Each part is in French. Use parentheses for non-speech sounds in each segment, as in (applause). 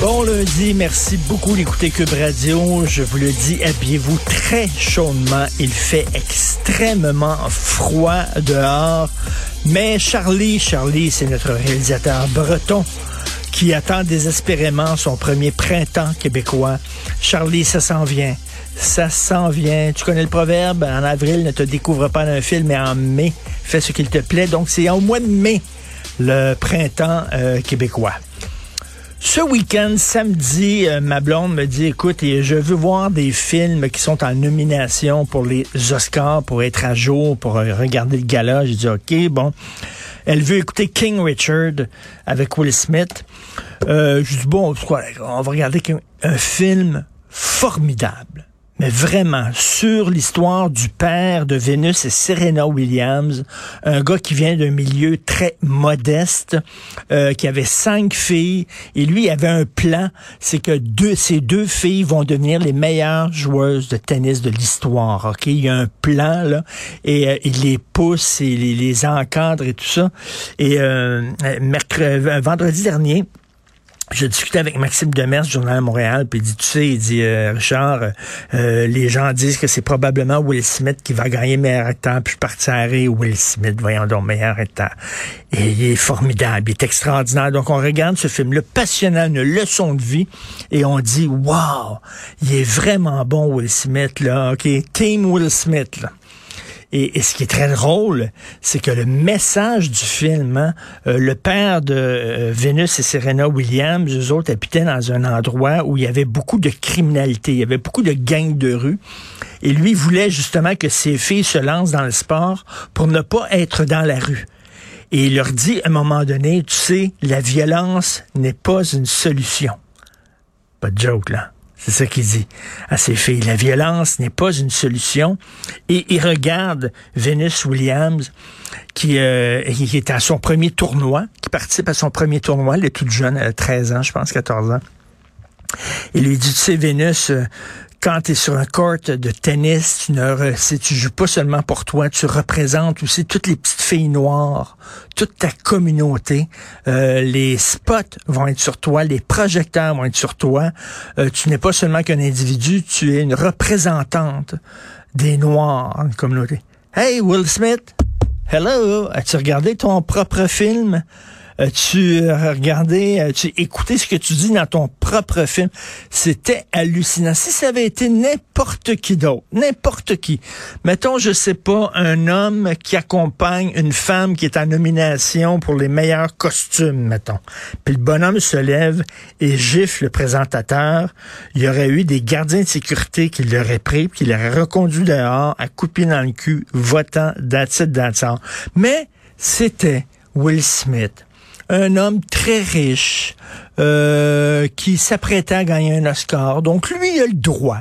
Bon lundi, merci beaucoup d'écouter Cube Radio. Je vous le dis, habillez-vous très chaudement. Il fait extrêmement froid dehors. Mais Charlie, Charlie, c'est notre réalisateur breton qui attend désespérément son premier printemps québécois. Charlie, ça s'en vient. Ça s'en vient. Tu connais le proverbe, en avril, ne te découvre pas d'un film, mais en mai, fais ce qu'il te plaît. Donc, c'est au mois de mai, le printemps euh, québécois. Ce week-end, samedi, euh, ma blonde me dit, écoute, je veux voir des films qui sont en nomination pour les Oscars, pour être à jour, pour euh, regarder le gala. J'ai dit, OK, bon. Elle veut écouter King Richard avec Will Smith. Euh, je dis, bon, on va regarder un film formidable mais vraiment sur l'histoire du père de Vénus et Serena Williams, un gars qui vient d'un milieu très modeste, euh, qui avait cinq filles, et lui avait un plan, c'est que deux, ces deux filles vont devenir les meilleures joueuses de tennis de l'histoire. Ok, il y a un plan là, et euh, il les pousse, et les, les encadre et tout ça. Et euh, mercredi, vendredi dernier je discutais avec Maxime Demers, journal Montréal, puis il dit, tu sais, il dit, euh, Richard, euh, les gens disent que c'est probablement Will Smith qui va gagner meilleur acteur, puis je partirai Will Smith, voyons donc, meilleur acteur. Et il est formidable, il est extraordinaire. Donc on regarde ce film-là, passionnant, une leçon de vie, et on dit, wow, il est vraiment bon Will Smith, là, ok, Team Will Smith, là. Et, ce qui est très drôle, c'est que le message du film, hein, euh, le père de euh, Venus et Serena Williams, eux autres habitaient dans un endroit où il y avait beaucoup de criminalité, il y avait beaucoup de gangs de rue. Et lui voulait justement que ses filles se lancent dans le sport pour ne pas être dans la rue. Et il leur dit à un moment donné, tu sais, la violence n'est pas une solution. Pas de joke, là. C'est ça qu'il dit à ses filles. La violence n'est pas une solution. Et il regarde Venus Williams, qui, euh, est à son premier tournoi, qui participe à son premier tournoi. Elle est toute jeune, elle a 13 ans, je pense, 14 ans. Il lui dit, tu sais, Vénus, euh, quand tu es sur un court de tennis, tu ne tu joues pas seulement pour toi, tu représentes aussi toutes les petites filles noires, toute ta communauté. Euh, les spots vont être sur toi, les projecteurs vont être sur toi. Euh, tu n'es pas seulement qu'un individu, tu es une représentante des noirs en communauté. Hey Will Smith, hello, as-tu regardé ton propre film? Tu regardé, as-tu écouté ce que tu dis dans ton propre film? C'était hallucinant. Si ça avait été n'importe qui d'autre, n'importe qui, mettons, je sais pas, un homme qui accompagne une femme qui est en nomination pour les meilleurs costumes, mettons. Puis le bonhomme se lève et gifle le présentateur. Il y aurait eu des gardiens de sécurité qui l'auraient pris, qui l'auraient reconduit dehors, à couper dans le cul, votant, that's it, Mais c'était Will Smith un homme très riche euh, qui s'apprêtait à gagner un Oscar. Donc lui, a le droit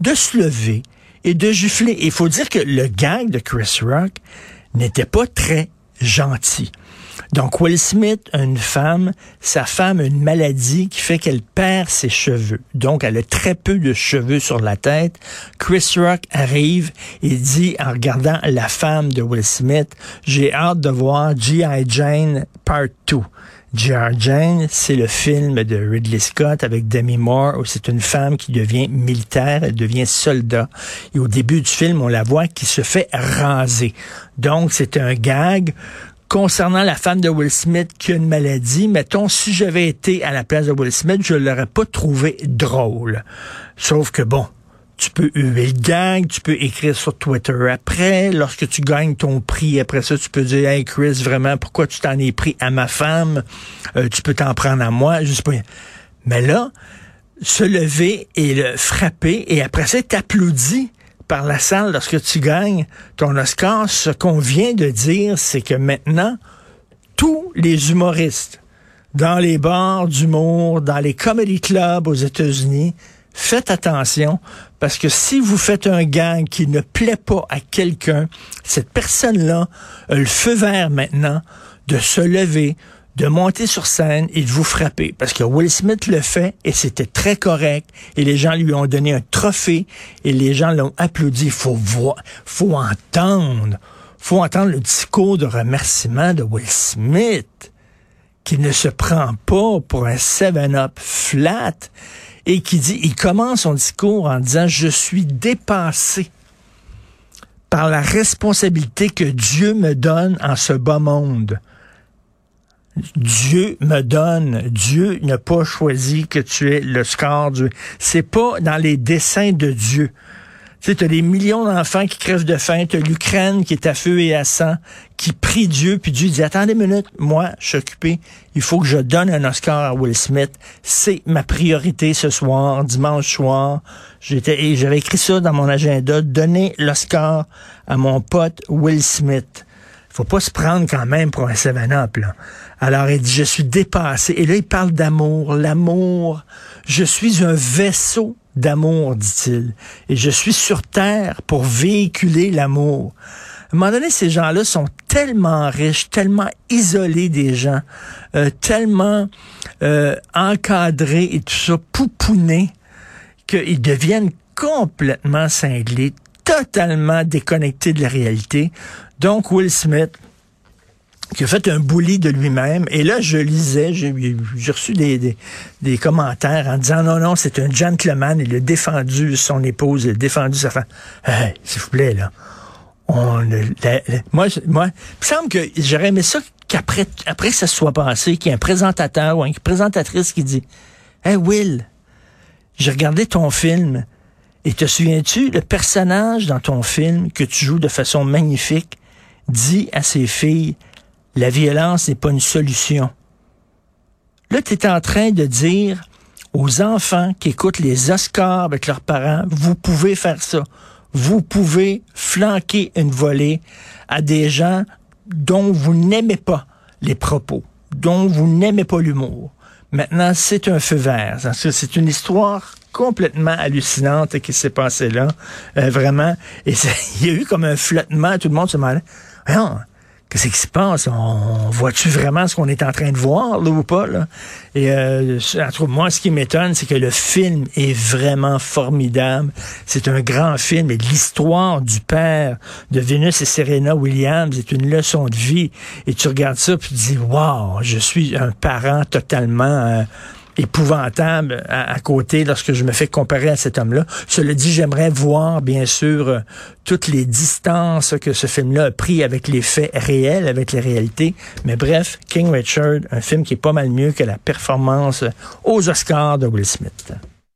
de se lever et de gifler. Il faut dire que le gag de Chris Rock n'était pas très gentil. Donc, Will Smith une femme, sa femme a une maladie qui fait qu'elle perd ses cheveux. Donc, elle a très peu de cheveux sur la tête. Chris Rock arrive et dit, en regardant la femme de Will Smith, j'ai hâte de voir G.I. Jane Part 2. G.I. Jane, c'est le film de Ridley Scott avec Demi Moore où c'est une femme qui devient militaire, elle devient soldat. Et au début du film, on la voit qui se fait raser. Donc, c'est un gag concernant la femme de Will Smith qui a une maladie, mettons, si j'avais été à la place de Will Smith, je l'aurais pas trouvé drôle. Sauf que bon, tu peux huer le gang, tu peux écrire sur Twitter après. Lorsque tu gagnes ton prix, après ça, tu peux dire, hey Chris, vraiment, pourquoi tu t'en es pris à ma femme? Euh, tu peux t'en prendre à moi. Je sais pas. Mais là, se lever et le frapper, et après ça, t'applaudis par la salle lorsque tu gagnes ton Oscar, ce qu'on vient de dire, c'est que maintenant, tous les humoristes dans les bars d'humour, dans les comedy clubs aux États-Unis, faites attention parce que si vous faites un gang qui ne plaît pas à quelqu'un, cette personne-là a le feu vert maintenant de se lever, de monter sur scène et de vous frapper. Parce que Will Smith le fait et c'était très correct et les gens lui ont donné un trophée et les gens l'ont applaudi. Faut voir, faut entendre, faut entendre le discours de remerciement de Will Smith qui ne se prend pas pour un 7-up flat et qui dit, il commence son discours en disant, je suis dépassé par la responsabilité que Dieu me donne en ce bas monde. Dieu me donne. Dieu n'a pas choisi que tu aies le score. C'est pas dans les desseins de Dieu. Tu sais, as des millions d'enfants qui crèvent de faim, as l'Ukraine qui est à feu et à sang, qui prie Dieu, puis Dieu dit, attendez une minute, moi, je suis occupé, il faut que je donne un Oscar à Will Smith. C'est ma priorité ce soir, dimanche soir. J'étais, et j'avais écrit ça dans mon agenda, donner l'Oscar à mon pote Will Smith. Faut pas se prendre quand même pour un 7-up, là. Alors, il dit, je suis dépassé. Et là, il parle d'amour. L'amour. Je suis un vaisseau d'amour, dit-il. Et je suis sur Terre pour véhiculer l'amour. À un moment donné, ces gens-là sont tellement riches, tellement isolés des gens, euh, tellement euh, encadrés et tout ça, poupounés, qu'ils deviennent complètement cinglés, totalement déconnectés de la réalité. Donc, Will Smith, qui a fait un bully de lui-même. Et là, je lisais, j'ai reçu des, des, commentaires en disant non, non, c'est un gentleman, il a défendu son épouse, il a défendu sa femme. Hey, s'il vous plaît, là. On, moi, moi, il me semble que j'aurais aimé ça qu'après après que ça soit passé, qu'il y ait un présentateur ou une présentatrice qui dit Hey Will, j'ai regardé ton film et te souviens-tu, le personnage dans ton film que tu joues de façon magnifique dit à ses filles la violence n'est pas une solution. Là, tu es en train de dire aux enfants qui écoutent les Oscars avec leurs parents, vous pouvez faire ça. Vous pouvez flanquer une volée à des gens dont vous n'aimez pas les propos, dont vous n'aimez pas l'humour. Maintenant, c'est un feu vert. C'est une histoire complètement hallucinante qui s'est passée là, euh, vraiment. Et (laughs) il y a eu comme un flottement, tout le monde se demandait, Qu'est-ce qui se passe? On, voit-tu vraiment ce qu'on est en train de voir, là, ou pas, là? Et, euh, moi, ce qui m'étonne, c'est que le film est vraiment formidable. C'est un grand film et l'histoire du père de Venus et Serena Williams est une leçon de vie. Et tu regardes ça puis tu dis, wow, je suis un parent totalement, euh, épouvantable à, côté lorsque je me fais comparer à cet homme-là. Cela dit, j'aimerais voir, bien sûr, euh, toutes les distances que ce film-là a pris avec les faits réels, avec les réalités. Mais bref, King Richard, un film qui est pas mal mieux que la performance aux Oscars de Will Smith.